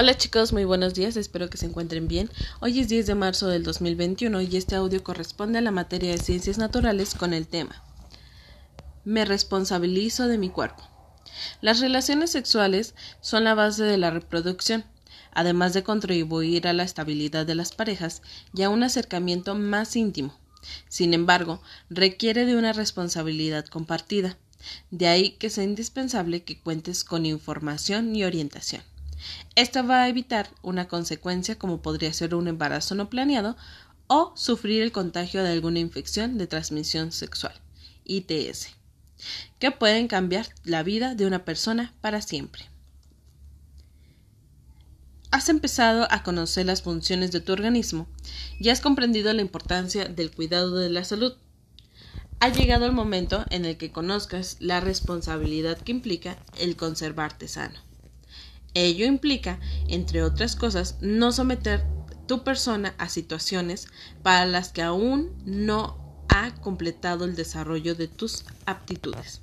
Hola chicos, muy buenos días, espero que se encuentren bien. Hoy es 10 de marzo del 2021 y este audio corresponde a la materia de ciencias naturales con el tema Me responsabilizo de mi cuerpo. Las relaciones sexuales son la base de la reproducción, además de contribuir a la estabilidad de las parejas y a un acercamiento más íntimo. Sin embargo, requiere de una responsabilidad compartida. De ahí que sea indispensable que cuentes con información y orientación. Esto va a evitar una consecuencia como podría ser un embarazo no planeado o sufrir el contagio de alguna infección de transmisión sexual, ITS, que pueden cambiar la vida de una persona para siempre. Has empezado a conocer las funciones de tu organismo y has comprendido la importancia del cuidado de la salud. Ha llegado el momento en el que conozcas la responsabilidad que implica el conservarte sano. Ello implica, entre otras cosas, no someter tu persona a situaciones para las que aún no ha completado el desarrollo de tus aptitudes.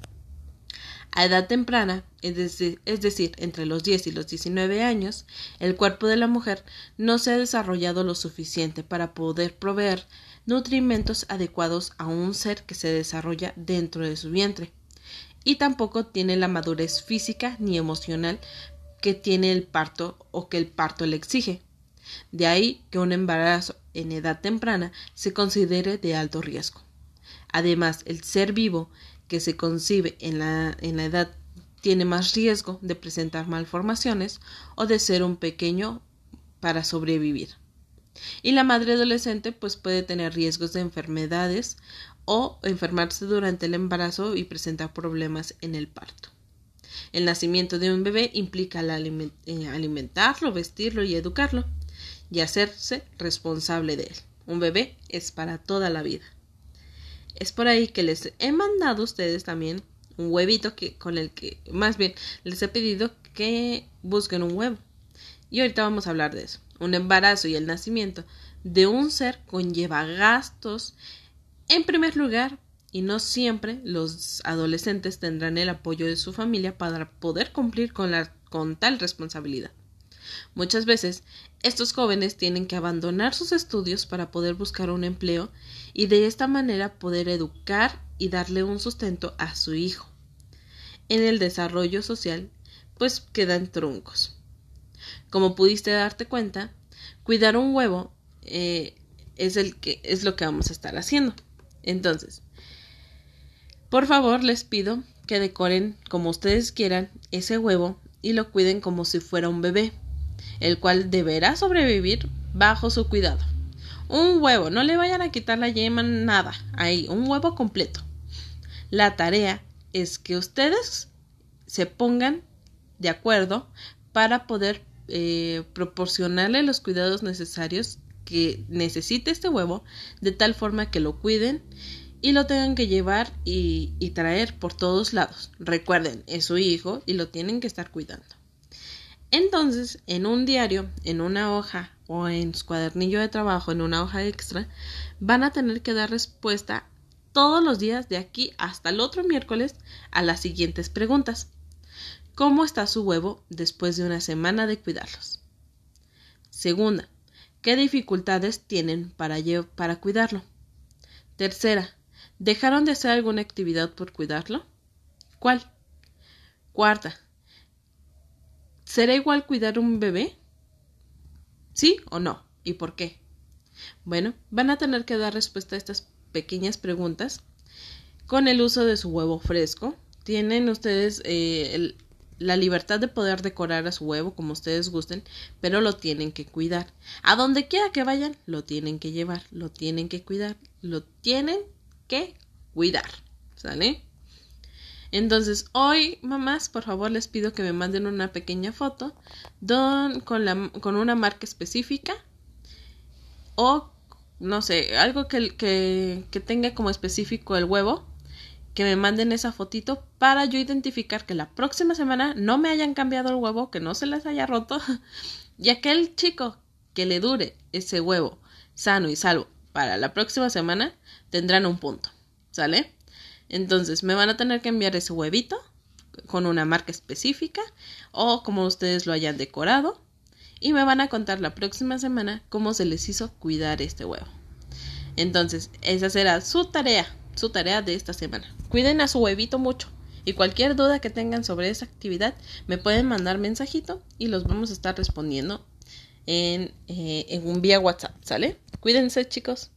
A edad temprana, es decir, entre los 10 y los 19 años, el cuerpo de la mujer no se ha desarrollado lo suficiente para poder proveer nutrimentos adecuados a un ser que se desarrolla dentro de su vientre, y tampoco tiene la madurez física ni emocional que tiene el parto o que el parto le exige. De ahí que un embarazo en edad temprana se considere de alto riesgo. Además, el ser vivo que se concibe en la, en la edad tiene más riesgo de presentar malformaciones o de ser un pequeño para sobrevivir. Y la madre adolescente pues puede tener riesgos de enfermedades o enfermarse durante el embarazo y presentar problemas en el parto. El nacimiento de un bebé implica eh, alimentarlo, vestirlo y educarlo, y hacerse responsable de él. Un bebé es para toda la vida. Es por ahí que les he mandado a ustedes también un huevito que con el que más bien les he pedido que busquen un huevo. Y ahorita vamos a hablar de eso. Un embarazo y el nacimiento de un ser conlleva gastos en primer lugar y no siempre los adolescentes tendrán el apoyo de su familia para poder cumplir con, la, con tal responsabilidad. Muchas veces estos jóvenes tienen que abandonar sus estudios para poder buscar un empleo y de esta manera poder educar y darle un sustento a su hijo. En el desarrollo social, pues quedan truncos. Como pudiste darte cuenta, cuidar un huevo eh, es, el que, es lo que vamos a estar haciendo. Entonces, por favor, les pido que decoren como ustedes quieran ese huevo y lo cuiden como si fuera un bebé, el cual deberá sobrevivir bajo su cuidado. Un huevo, no le vayan a quitar la yema, nada, ahí, un huevo completo. La tarea es que ustedes se pongan de acuerdo para poder eh, proporcionarle los cuidados necesarios que necesite este huevo, de tal forma que lo cuiden y lo tengan que llevar y, traer por todos lados. Recuerden, es su hijo y lo tienen que estar cuidando. Entonces, en un diario, en una hoja o en su cuadernillo de trabajo, en una hoja extra, van a tener que dar respuesta todos los días de aquí hasta el otro miércoles a las siguientes preguntas. ¿Cómo está su huevo después de una semana de cuidarlos? Segunda, ¿qué dificultades tienen para, para cuidarlo? Tercera, ¿Dejaron de hacer alguna actividad por cuidarlo? ¿Cuál? Cuarta. ¿Será igual cuidar un bebé? ¿Sí o no? ¿Y por qué? Bueno, van a tener que dar respuesta a estas pequeñas preguntas con el uso de su huevo fresco. Tienen ustedes eh, la libertad de poder decorar a su huevo como ustedes gusten, pero lo tienen que cuidar. A donde quiera que vayan, lo tienen que llevar, lo tienen que cuidar, lo tienen que cuidar. ¿Sale? Entonces, hoy, mamás, por favor, les pido que me manden una pequeña foto don, con, con una marca específica o, no sé, algo que, que, que tenga como específico el huevo, que me manden esa fotito para yo identificar que la próxima semana no me hayan cambiado el huevo, que no se les haya roto, y aquel chico que le dure ese huevo sano y salvo para la próxima semana tendrán un punto. ¿Sale? Entonces me van a tener que enviar ese huevito con una marca específica o como ustedes lo hayan decorado y me van a contar la próxima semana cómo se les hizo cuidar este huevo. Entonces, esa será su tarea, su tarea de esta semana. Cuiden a su huevito mucho. Y cualquier duda que tengan sobre esa actividad, me pueden mandar mensajito y los vamos a estar respondiendo en, eh, en un vía WhatsApp, ¿sale? Cuídense, chicos.